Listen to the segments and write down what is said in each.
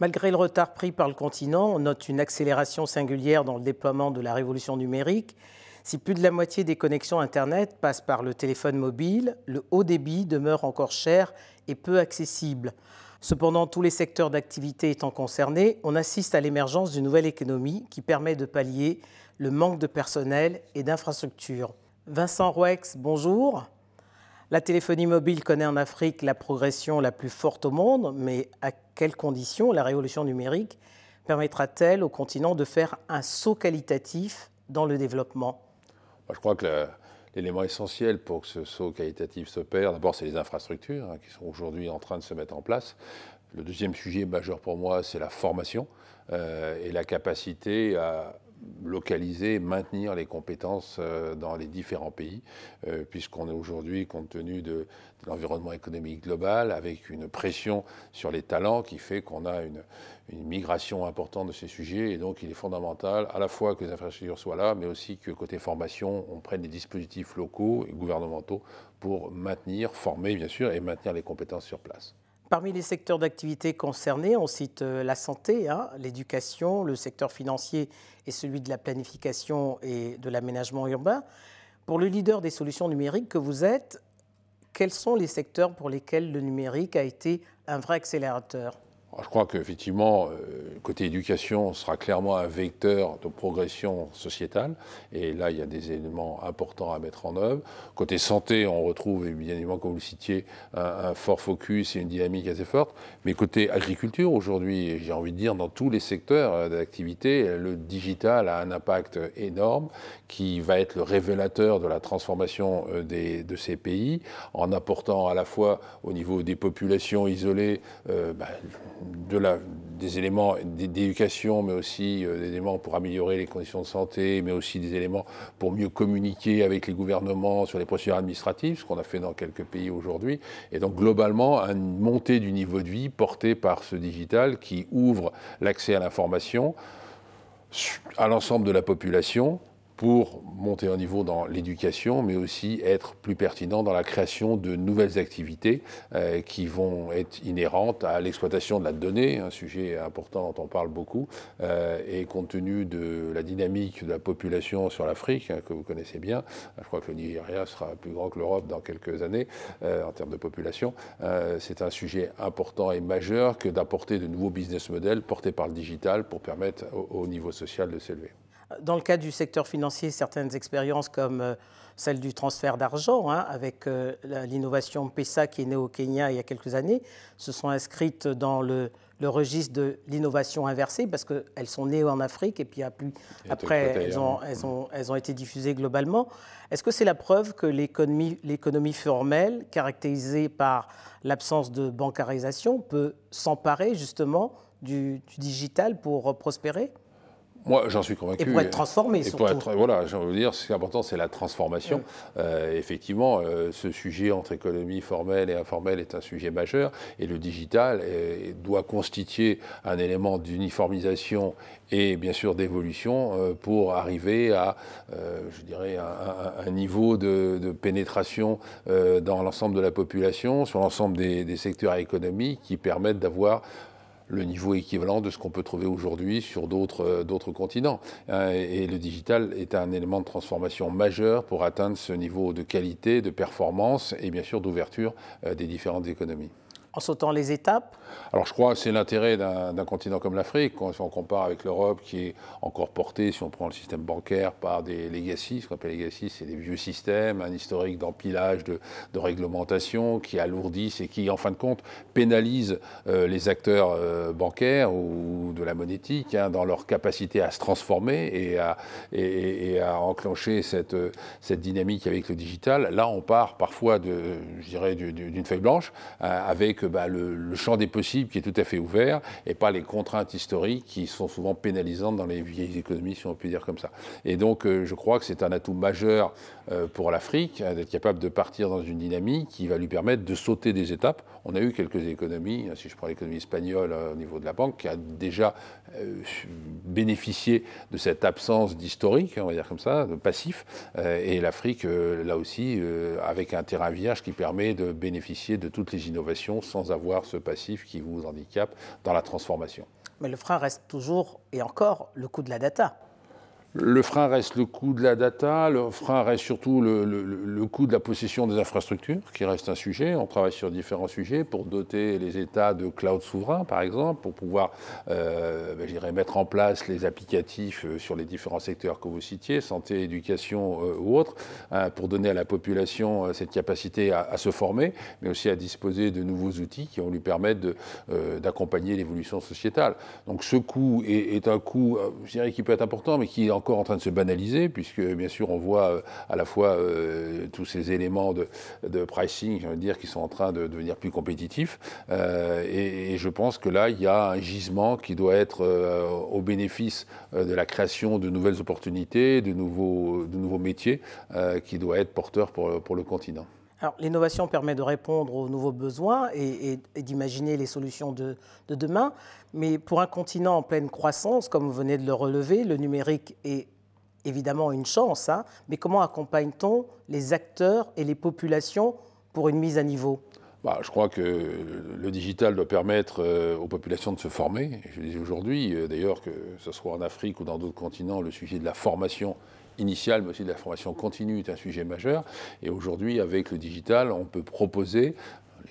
Malgré le retard pris par le continent, on note une accélération singulière dans le déploiement de la révolution numérique. Si plus de la moitié des connexions Internet passent par le téléphone mobile, le haut débit demeure encore cher et peu accessible. Cependant, tous les secteurs d'activité étant concernés, on assiste à l'émergence d'une nouvelle économie qui permet de pallier le manque de personnel et d'infrastructures. Vincent Rouex, bonjour. La téléphonie mobile connaît en Afrique la progression la plus forte au monde, mais à quelles conditions la révolution numérique permettra-t-elle au continent de faire un saut qualitatif dans le développement? Je crois que l'élément essentiel pour que ce saut qualitatif s'opère, d'abord, c'est les infrastructures hein, qui sont aujourd'hui en train de se mettre en place. Le deuxième sujet majeur pour moi, c'est la formation euh, et la capacité à localiser, maintenir les compétences euh, dans les différents pays, euh, puisqu'on est aujourd'hui, compte tenu de, l'environnement économique global, avec une pression sur les talents qui fait qu'on a une, migration importante de ces sujets. Et donc, il est fondamental à la fois que les infrastructures soient là, mais aussi que côté formation, on prenne des dispositifs locaux et gouvernementaux pour maintenir, former bien sûr, et maintenir les compétences sur place. Parmi les secteurs d'activité concernés, on cite euh, la santé, hein, l'éducation, le secteur financier et celui de la planification et de l'aménagement urbain. Pour le leader des solutions numériques que vous êtes, quels sont les secteurs pour lesquels le numérique a été un vrai accélérateur? Je crois qu'effectivement, euh, côté éducation, sera clairement un vecteur de progression sociétale. Et là, il y a des éléments importants à mettre en œuvre. Côté santé, on retrouve, bien évidemment, comme vous le citiez, un, fort focus et une dynamique assez forte. Mais côté agriculture, aujourd'hui, j'ai envie de dire, dans tous les secteurs euh, d'activité, le digital a un impact énorme qui va être le révélateur de la transformation euh, de ces pays, en apportant à la fois au niveau des populations isolées, bah, des éléments d'éducation, mais aussi euh, des éléments pour améliorer les conditions de santé, mais aussi des éléments pour mieux communiquer avec les gouvernements sur les procédures administratives, ce qu'on a fait dans quelques pays aujourd'hui. Et donc globalement, une montée du niveau de vie portée par ce digital qui ouvre l'accès à l'information à l'ensemble de la population pour monter un niveau dans l'éducation, mais aussi être plus pertinent dans la création de nouvelles activités euh, qui vont être inhérentes à l'exploitation de la donnée, un sujet important dont on parle beaucoup, euh, et compte tenu de la dynamique de la population sur l'Afrique, hein, que vous connaissez bien, je crois que le Nigeria sera plus grand que l'Europe dans quelques années euh, en termes de population, c'est un sujet important et majeur que d'apporter de nouveaux business models portés par le digital pour permettre au niveau social de s'élever. Dans le cas du secteur financier, certaines expériences comme euh, celle du transfert d'argent, hein, avec euh, l'innovation PESA qui est née au Kenya il y a quelques années, se sont inscrites dans le, registre de l'innovation inversée parce qu'elles sont nées en Afrique et puis après elles ont, elles, ont, elles ont, été diffusées globalement. Est-ce que c'est la preuve que l'économie formelle, caractérisée par l'absence de bancarisation, peut s'emparer justement du, du digital pour prospérer? Moi, j'en suis convaincu. Et pour être transformé, surtout. Pour être, voilà, envie de dire, ce qui est important, c'est la transformation. Euh, effectivement, euh, ce sujet entre économie formelle et informelle est un sujet majeur, et le digital euh, doit constituer un élément d'uniformisation et bien sûr d'évolution pour arriver à, je dirais, un, un niveau de, de pénétration dans l'ensemble de la population, sur l'ensemble des, des secteurs économiques qui permettent d'avoir le niveau équivalent de ce qu'on peut trouver aujourd'hui sur d'autres euh, continents. Hein, et, le digital est un élément de transformation majeur pour atteindre ce niveau de qualité, de performance et bien sûr d'ouverture euh, des différentes économies en sautant les étapes Alors je crois que c'est l'intérêt d'un continent comme l'Afrique, quand on compare avec l'Europe qui est encore portée, si on prend le système bancaire, par des legacy, ce qu'on appelle legacy, c'est des vieux systèmes, un historique d'empilage, de, de, réglementation qui alourdissent et qui, en fin de compte, pénalisent euh, les acteurs euh, bancaires ou de la monétique hein, dans leur capacité à se transformer et à, enclencher cette, cette dynamique avec le digital. Là, on part parfois, je dirais, d'une feuille blanche euh, avec bah, le, champ des possibles qui est tout à fait ouvert et pas les contraintes historiques qui sont souvent pénalisantes dans les vieilles économies, si on peut dire comme ça. Et donc, euh, je crois que c'est un atout majeur euh, pour l'Afrique hein, d'être capable de partir dans une dynamique qui va lui permettre de sauter des étapes. On a eu quelques économies, hein, si je prends l'économie espagnole euh, au niveau de la banque, qui a déjà bénéficié de cette absence d'historique, on va dire comme ça, de passif. et l'Afrique, là aussi, avec un terrain vierge qui permet de bénéficier de toutes les innovations sans avoir ce passif qui vous handicape dans la transformation. Mais le frein reste toujours et encore le coût de la data. Le frein reste le coût de la data, le frein reste surtout le, coût de la possession des infrastructures, qui reste un sujet. On travaille sur différents sujets pour doter les États de cloud souverain, par exemple, pour pouvoir, euh, ben, mettre en place les applicatifs euh, sur les différents secteurs que vous citiez, santé, éducation euh, ou autres, hein, pour donner à la population cette capacité à, se former, mais aussi à disposer de nouveaux outils qui vont lui permettre d'accompagner l'évolution sociétale. Donc ce coût est, un coût, je dirais, qui peut être important, mais qui encore en train de se banaliser, puisque bien sûr on voit euh, à la fois euh, tous ces éléments de, pricing, qui sont en train de devenir plus compétitifs. Euh, et, je pense que là, il y a un gisement qui doit être au bénéfice de la création de nouvelles opportunités, de nouveaux, métiers, qui doit être porteur pour le continent. Alors, l'innovation permet de répondre aux nouveaux besoins et, d'imaginer les solutions de, demain. Mais pour un continent en pleine croissance, comme vous venez de le relever, le numérique est évidemment une chance. Hein. mais comment accompagne-t-on les acteurs et les populations pour une mise à niveau? Bah, je crois que le digital doit permettre euh, aux populations de se former. Je dis aujourd'hui, euh, d'ailleurs, que ce soit en Afrique ou dans d'autres continents, le sujet de la formation initiale, mais aussi de la formation continue est un sujet majeur. Et aujourd'hui, avec le digital, on peut proposer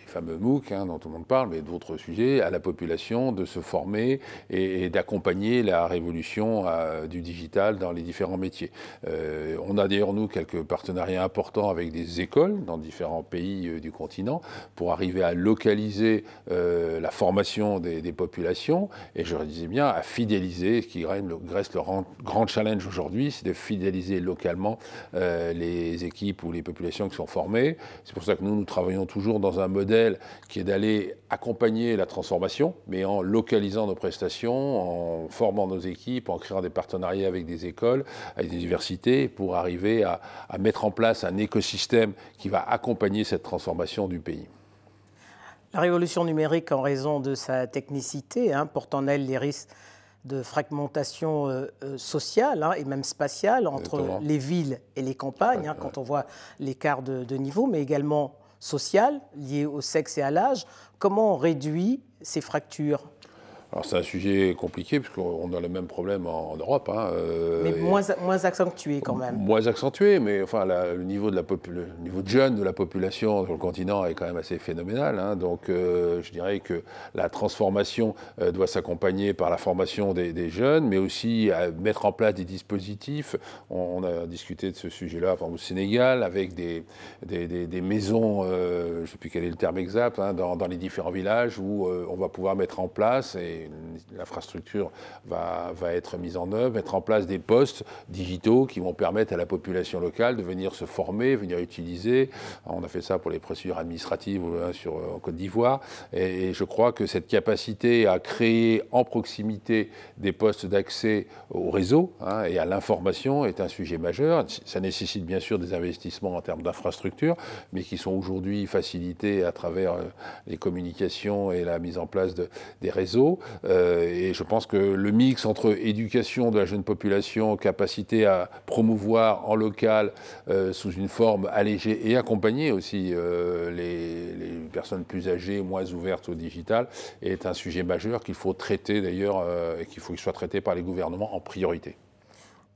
fameux MOOC hein, dont tout le monde parle, mais d'autres sujets, à la population de se former et, d'accompagner la révolution euh, du digital dans les différents métiers. Euh, on a d'ailleurs, nous, quelques partenariats importants avec des écoles dans différents pays euh, du continent pour arriver à localiser la formation des, populations et, je disais bien, à fidéliser, ce qui reste le grand challenge aujourd'hui, c'est de fidéliser localement les équipes ou les populations qui sont formées. C'est pour ça que nous, nous travaillons toujours dans un modèle qui est d'aller accompagner la transformation, mais en localisant nos prestations, en formant nos équipes, en créant des partenariats avec des écoles, avec des universités, pour arriver à, mettre en place un écosystème qui va accompagner cette transformation du pays. La révolution numérique, en raison de sa technicité, hein, porte en elle les risques de fragmentation euh, euh, sociale hein, et même spatiale entre les villes et les campagnes, hein, quand on voit l'écart de, de, niveau, mais également sociales liées au sexe et à l'âge. Comment on réduit ces fractures? Alors c'est un sujet compliqué puisqu'on a le même problème en, Europe. Hein, euh, mais moins, moins, accentué quand même. Moins accentué, mais enfin le, niveau de la le niveau de jeunes de la population sur le continent est quand même assez phénoménal. Hein. donc euh, je dirais que la transformation euh, doit s'accompagner par la formation des, jeunes, mais aussi à mettre en place des dispositifs. On, a discuté de ce sujet-là au Sénégal avec des, des, des, maisons, je ne sais plus quel est le terme exact, hein, dans, dans, les différents villages où on va pouvoir mettre en place et l'infrastructure va, être mise en œuvre, mettre en place des postes digitaux qui vont permettre à la population locale de venir se former, venir utiliser. On a fait ça pour les procédures administratives sur, euh, en Côte d'Ivoire. Et, je crois que cette capacité à créer en proximité des postes d'accès au réseau hein, et à l'information est un sujet majeur. Ça nécessite bien sûr des investissements en termes d'infrastructures, mais qui sont aujourd'hui facilités à travers euh, les communications et la mise en place de, des réseaux. Euh, et je pense que le mix entre éducation de la jeune population, capacité à promouvoir en local euh, sous une forme allégée et accompagner aussi euh, les, les, personnes plus âgées, moins ouvertes au digital, est un sujet majeur qu'il faut traiter d'ailleurs et qu'il faut qu'il soit traité par les gouvernements en priorité.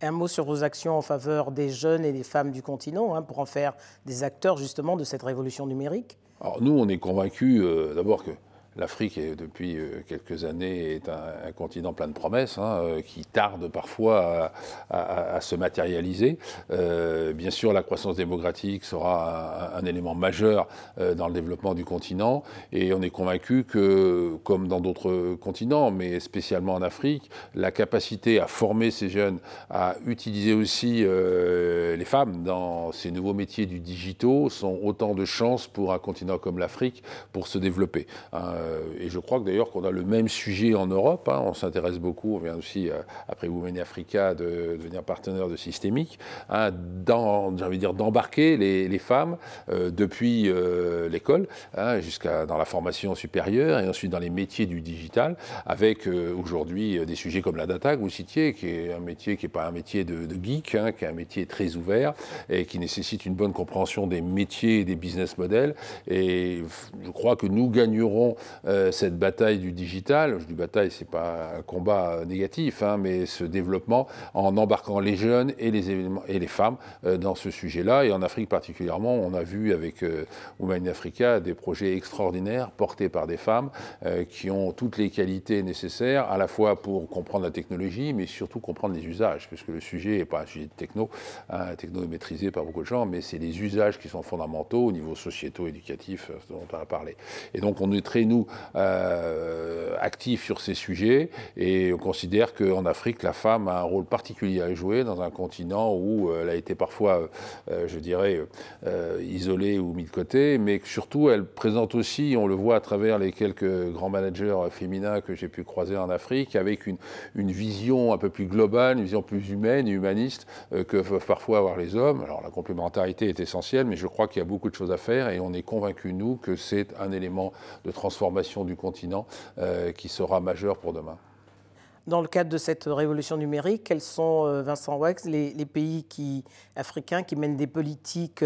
Un mot sur vos actions en faveur des jeunes et des femmes du continent, hein, pour en faire des acteurs justement de cette révolution numérique? Alors nous, on est convaincus d'abord que L'Afrique, depuis euh, quelques années, est un, continent plein de promesses, hein, euh, qui tarde parfois à, se matérialiser. Euh, bien sûr, la croissance démographique sera un, élément majeur dans le développement du continent, et on est convaincu que, comme dans d'autres continents, mais spécialement en Afrique, la capacité à former ces jeunes, à utiliser aussi les femmes dans ces nouveaux métiers du digitaux, sont autant de chances pour un continent comme l'Afrique pour se développer. Hein. Et je crois que d'ailleurs qu'on a le même sujet en Europe. Hein. on s'intéresse beaucoup, on vient aussi, après Women Africa, de, devenir partenaire de Systémique, hein, d'embarquer les, femmes depuis l'école hein, jusqu'à dans la formation supérieure et ensuite dans les métiers du digital, avec aujourd'hui des sujets comme la data que vous citiez, qui est un métier qui n'est pas un métier de, geek, hein, qui est un métier très ouvert et qui nécessite une bonne compréhension des métiers et des business models. Et je crois que nous gagnerons euh, cette bataille du digital. Je dis bataille, c'est pas un combat négatif, hein, mais ce développement en embarquant les jeunes et les, femmes euh, dans ce sujet-là. Et en Afrique particulièrement, on a vu avec euh, Women Africa des projets extraordinaires portés par des femmes qui ont toutes les qualités nécessaires, à la fois pour comprendre la technologie, mais surtout comprendre les usages, puisque le sujet n'est pas un sujet de techno. Hein, techno est maîtrisée par beaucoup de gens, mais c'est les usages qui sont fondamentaux au niveau sociétaux, éducatif, euh, dont on a parlé. Et donc on est très, nous, euh, actifs sur ces sujets, et on considère qu'en Afrique, la femme a un rôle particulier à jouer dans un continent où euh, elle a été parfois, je dirais, isolée ou mise de côté, mais surtout elle présente aussi, on le voit à travers les quelques grands managers féminins que j'ai pu croiser en Afrique, avec une, une vision un peu plus globale, une vision plus humaine et humaniste euh, que peuvent parfois avoir les hommes. Alors la complémentarité est essentielle, mais je crois qu'il y a beaucoup de choses à faire et on est convaincus, nous, que c'est un élément de transformation du continent euh, qui sera majeur pour demain. Dans le cadre de cette révolution numérique, quels sont, euh, Vincent Wex, les, pays africains qui mènent des politiques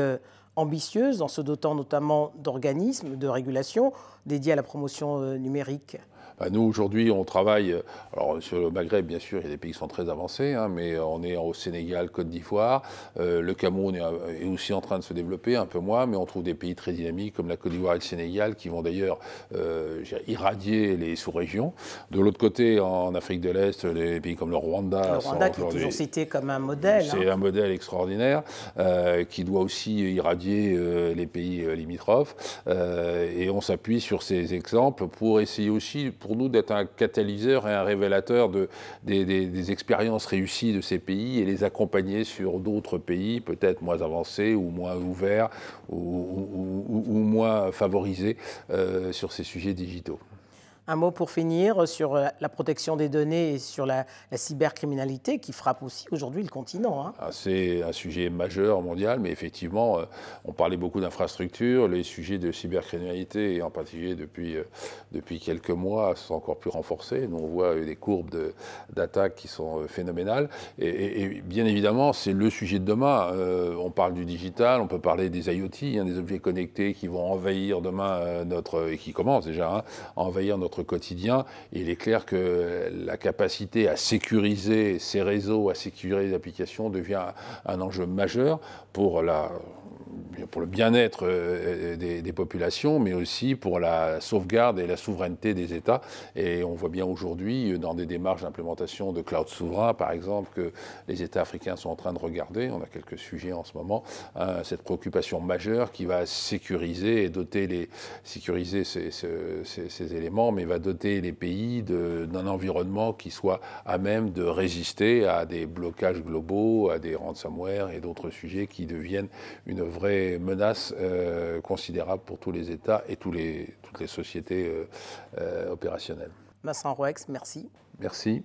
ambitieuses en se dotant notamment d'organismes de régulation dédiés à la promotion numérique? Bah, nous, aujourd'hui, on travaille. Euh, alors, sur le Maghreb, bien sûr, il y a des pays qui sont très avancés, hein, mais on est au Sénégal, Côte d'Ivoire. Euh, le Cameroun est, aussi en train de se développer, un peu moins, mais on trouve des pays très dynamiques comme la Côte d'Ivoire et le Sénégal qui vont d'ailleurs euh, irradier les sous-régions. De l'autre côté, en Afrique de l'Est, les pays comme le Rwanda. Le Rwanda qui est toujours cité comme un modèle. C'est hein. un modèle extraordinaire qui doit aussi irradier les pays limitrophes. et on s'appuie sur ces exemples pour essayer aussi, pour nous d'être un catalyseur et un révélateur de, des, expériences réussies de ces pays et les accompagner sur d'autres pays, peut-être moins avancés ou moins ouverts ou, moins favorisés euh, sur ces sujets digitaux. Un mot pour finir sur la protection des données et sur la, cybercriminalité qui frappe aussi aujourd'hui le continent. Hein. Ah, c'est un sujet majeur mondial, mais effectivement, euh, on parlait beaucoup d'infrastructures. Les sujets de cybercriminalité, et en particulier depuis, euh, depuis quelques mois, sont encore plus renforcés. Nous, on voit des courbes d'attaques qui sont euh, phénoménales. Et, bien évidemment, c'est le sujet de demain. on parle du digital, on peut parler des IoT, hein, des objets connectés qui vont envahir demain notre, et qui commencent déjà hein, envahir notre quotidien. il est clair que la capacité à sécuriser ces réseaux, à sécuriser les applications devient un enjeu majeur pour la pour le bien-être euh, des, populations, mais aussi pour la sauvegarde et la souveraineté des États. Et on voit bien aujourd'hui, euh, dans des démarches d'implémentation de cloud souverain, par exemple, que les États africains sont en train de regarder, on a quelques sujets en ce moment, hein, cette préoccupation majeure qui va sécuriser et doter les, sécuriser ces, éléments, mais va doter les pays d'un environnement qui soit à même de résister à des blocages globaux, à des ransomware et d'autres sujets qui deviennent une vraie menaces euh, considérables pour tous les États et tous les, toutes les sociétés euh, euh, opérationnelles. Vincent Roex, merci. Merci.